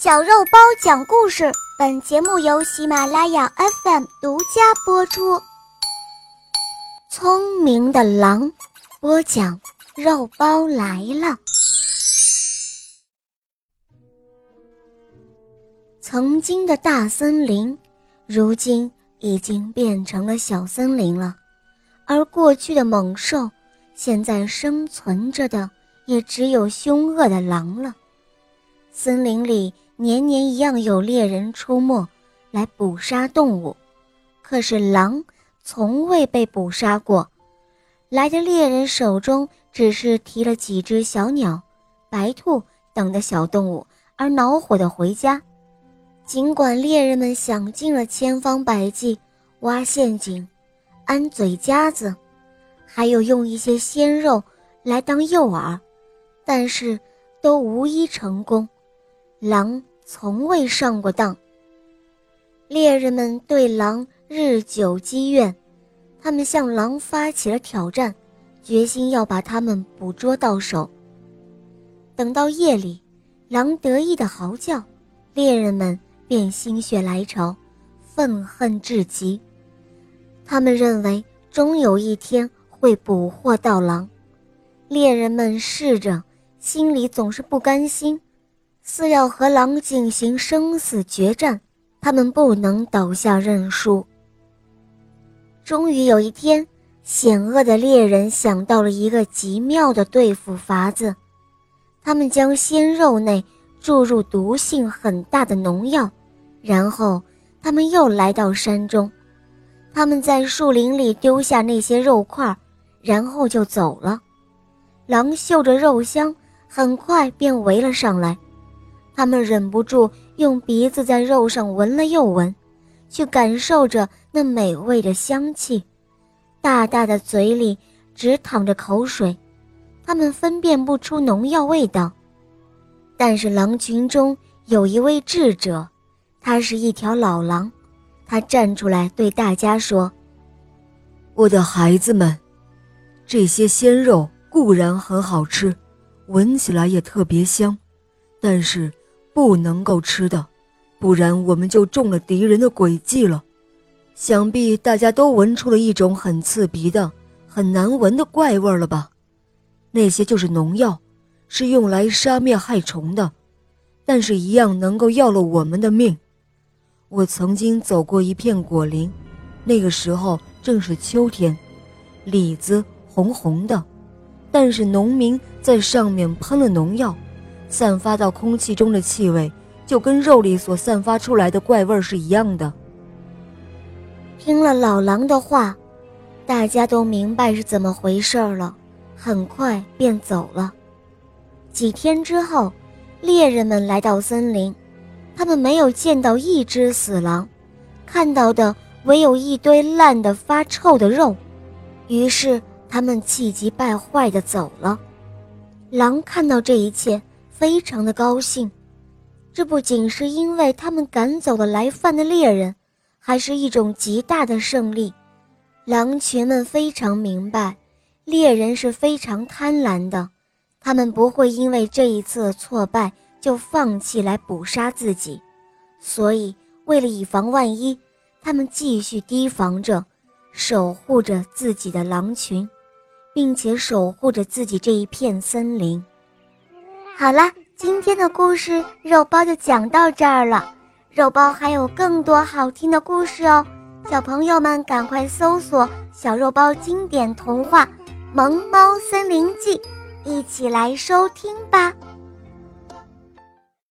小肉包讲故事，本节目由喜马拉雅 FM 独家播出。聪明的狼，播讲肉包来了。曾经的大森林，如今已经变成了小森林了，而过去的猛兽，现在生存着的也只有凶恶的狼了。森林里。年年一样有猎人出没，来捕杀动物，可是狼从未被捕杀过。来的猎人手中只是提了几只小鸟、白兔等的小动物，而恼火的回家。尽管猎人们想尽了千方百计挖陷阱、安嘴夹子，还有用一些鲜肉来当诱饵，但是都无一成功。狼。从未上过当。猎人们对狼日久积怨，他们向狼发起了挑战，决心要把它们捕捉到手。等到夜里，狼得意的嚎叫，猎人们便心血来潮，愤恨至极。他们认为终有一天会捕获到狼。猎人们试着，心里总是不甘心。似要和狼进行生死决战，他们不能倒下认输。终于有一天，险恶的猎人想到了一个极妙的对付法子，他们将鲜肉内注入毒性很大的农药，然后他们又来到山中，他们在树林里丢下那些肉块，然后就走了。狼嗅着肉香，很快便围了上来。他们忍不住用鼻子在肉上闻了又闻，去感受着那美味的香气，大大的嘴里直淌着口水。他们分辨不出农药味道，但是狼群中有一位智者，他是一条老狼，他站出来对大家说：“我的孩子们，这些鲜肉固然很好吃，闻起来也特别香，但是……”不能够吃的，不然我们就中了敌人的诡计了。想必大家都闻出了一种很刺鼻的、很难闻的怪味了吧？那些就是农药，是用来杀灭害虫的，但是一样能够要了我们的命。我曾经走过一片果林，那个时候正是秋天，李子红红的，但是农民在上面喷了农药。散发到空气中的气味，就跟肉里所散发出来的怪味是一样的。听了老狼的话，大家都明白是怎么回事了，很快便走了。几天之后，猎人们来到森林，他们没有见到一只死狼，看到的唯有一堆烂的发臭的肉，于是他们气急败坏地走了。狼看到这一切。非常的高兴，这不仅是因为他们赶走了来犯的猎人，还是一种极大的胜利。狼群们非常明白，猎人是非常贪婪的，他们不会因为这一次的挫败就放弃来捕杀自己，所以为了以防万一，他们继续提防着，守护着自己的狼群，并且守护着自己这一片森林。好了，今天的故事肉包就讲到这儿了。肉包还有更多好听的故事哦，小朋友们赶快搜索“小肉包经典童话《萌猫森林记》，一起来收听吧。